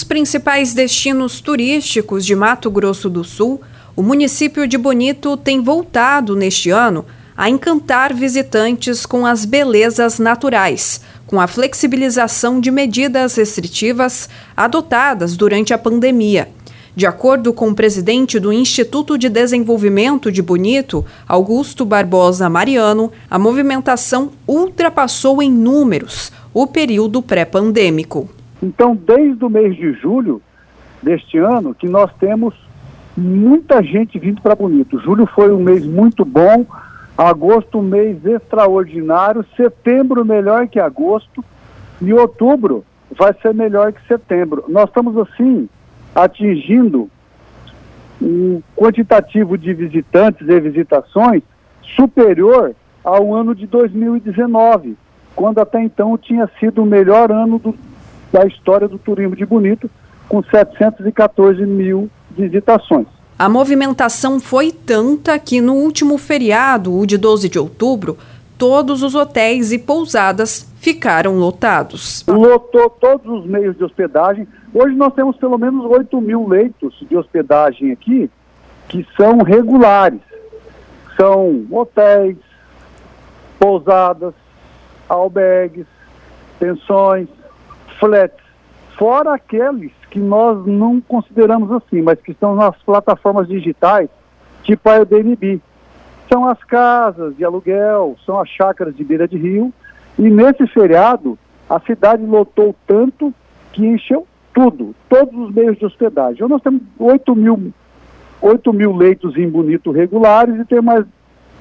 dos principais destinos turísticos de Mato Grosso do Sul, o município de Bonito tem voltado neste ano a encantar visitantes com as belezas naturais, com a flexibilização de medidas restritivas adotadas durante a pandemia. De acordo com o presidente do Instituto de Desenvolvimento de Bonito, Augusto Barbosa Mariano, a movimentação ultrapassou em números o período pré-pandêmico. Então, desde o mês de julho deste ano, que nós temos muita gente vindo para Bonito. Julho foi um mês muito bom, agosto um mês extraordinário, setembro melhor que agosto e outubro vai ser melhor que setembro. Nós estamos assim atingindo um quantitativo de visitantes e visitações superior ao ano de 2019, quando até então tinha sido o melhor ano do, da história do turismo de Bonito, com 714 mil visitações. A movimentação foi tanta que no último feriado, o de 12 de outubro, todos os hotéis e pousadas ficaram lotados. Lotou todos os meios de hospedagem. Hoje nós temos pelo menos 8 mil leitos de hospedagem aqui que são regulares. São hotéis, pousadas, albergues, pensões, flats, fora aqueles que nós não consideramos assim, mas que estão nas plataformas digitais, tipo a Airbnb. São as casas de aluguel, são as chácaras de beira de rio, e nesse feriado a cidade lotou tanto que encheu tudo, todos os meios de hospedagem. Nós temos 8 mil, 8 mil leitos em Bonito regulares e tem mais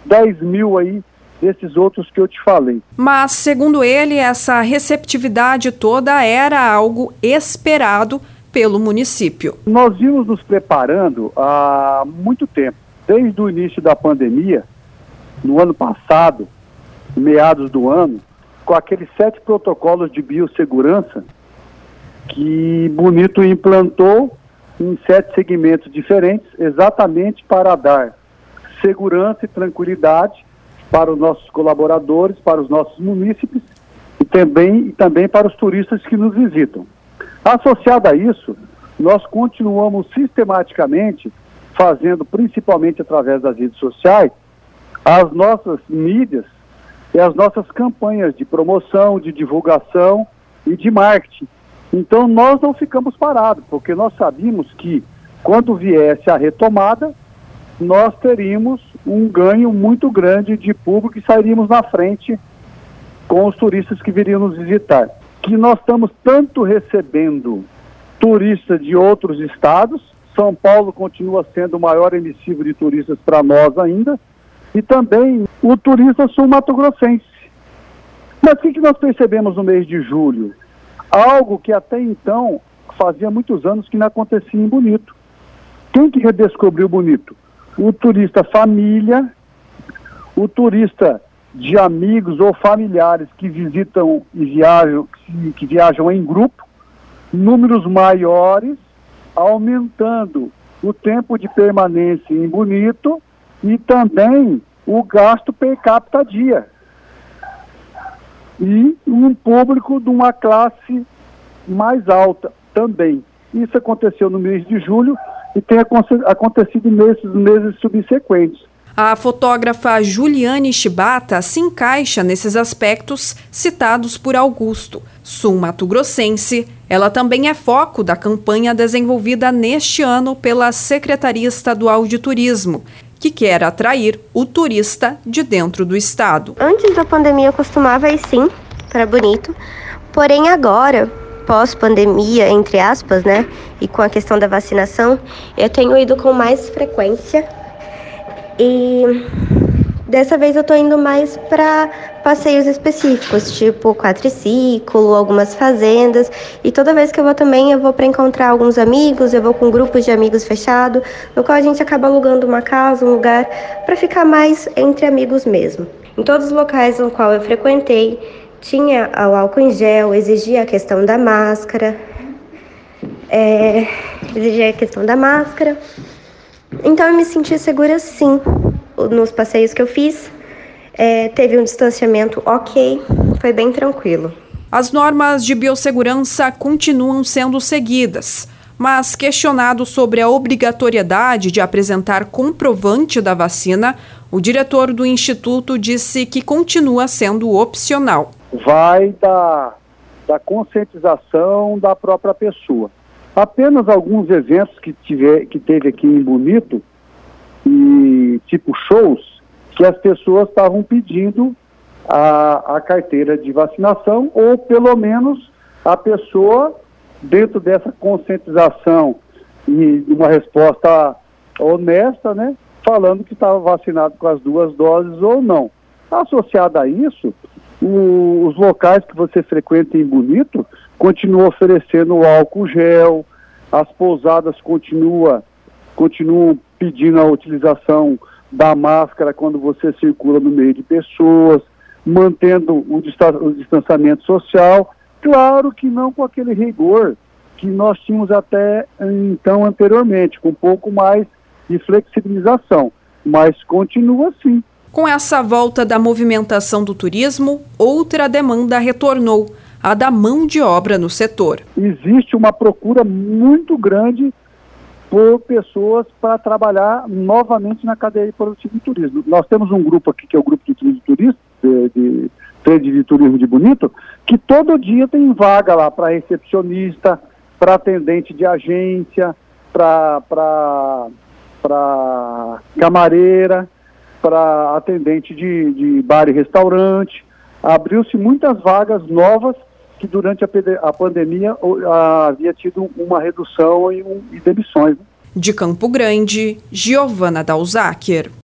10 mil aí desses outros que eu te falei. Mas, segundo ele, essa receptividade toda era algo esperado pelo município. Nós vimos nos preparando há muito tempo, desde o início da pandemia, no ano passado, meados do ano, com aqueles sete protocolos de biossegurança que Bonito implantou em sete segmentos diferentes, exatamente para dar segurança e tranquilidade para os nossos colaboradores, para os nossos munícipes e também, e também para os turistas que nos visitam. Associado a isso, nós continuamos sistematicamente fazendo, principalmente através das redes sociais, as nossas mídias e as nossas campanhas de promoção, de divulgação e de marketing. Então nós não ficamos parados, porque nós sabíamos que quando viesse a retomada, nós teríamos um ganho muito grande de público e sairíamos na frente com os turistas que viriam nos visitar. Que nós estamos tanto recebendo turistas de outros estados, São Paulo continua sendo o maior emissivo de turistas para nós ainda, e também o turista sul-mato-grossense. Mas o que, que nós percebemos no mês de julho? Algo que até então fazia muitos anos que não acontecia em Bonito. Quem que redescobriu Bonito? O turista família, o turista de amigos ou familiares que visitam e viajam, que, viajam em grupo, números maiores, aumentando o tempo de permanência em Bonito e também o gasto per capita dia. E um público de uma classe mais alta também. Isso aconteceu no mês de julho e tem acontecido nesses meses subsequentes. A fotógrafa Juliane Chibata se encaixa nesses aspectos citados por Augusto. Sul-Mato-Grossense, ela também é foco da campanha desenvolvida neste ano pela Secretaria Estadual de Turismo, que quer atrair o turista de dentro do estado. Antes da pandemia eu costumava ir sim para Bonito, porém agora pós-pandemia, entre aspas, né? E com a questão da vacinação, eu tenho ido com mais frequência. E dessa vez eu tô indo mais para passeios específicos, tipo quadriciclo, algumas fazendas. E toda vez que eu vou também, eu vou para encontrar alguns amigos, eu vou com grupos de amigos fechado, no qual a gente acaba alugando uma casa, um lugar para ficar mais entre amigos mesmo. Em todos os locais no qual eu frequentei, tinha o álcool em gel, exigia a questão da máscara, é, exigia a questão da máscara. Então eu me senti segura sim nos passeios que eu fiz. É, teve um distanciamento ok, foi bem tranquilo. As normas de biossegurança continuam sendo seguidas, mas questionado sobre a obrigatoriedade de apresentar comprovante da vacina, o diretor do instituto disse que continua sendo opcional. Vai da, da conscientização da própria pessoa. Apenas alguns eventos que, tiver, que teve aqui em Bonito, e tipo shows, que as pessoas estavam pedindo a, a carteira de vacinação, ou pelo menos a pessoa, dentro dessa conscientização e uma resposta honesta, né, falando que estava vacinado com as duas doses ou não. Associado a isso, o, os locais que você frequenta em Bonito continuam oferecendo álcool gel, as pousadas continuam, continuam pedindo a utilização da máscara quando você circula no meio de pessoas, mantendo o, o distanciamento social, claro que não com aquele rigor que nós tínhamos até então anteriormente, com um pouco mais de flexibilização, mas continua assim. Com essa volta da movimentação do turismo, outra demanda retornou, a da mão de obra no setor. Existe uma procura muito grande por pessoas para trabalhar novamente na cadeia produtiva do turismo. Nós temos um grupo aqui que é o grupo de turismo turista, de, de, de, de turismo de Bonito, que todo dia tem vaga lá para recepcionista, para atendente de agência, para camareira, para atendente de, de bar e restaurante. Abriu-se muitas vagas novas que durante a, a pandemia havia tido uma redução e, um, e demissões. Né? De Campo Grande, Giovana Dalzaker.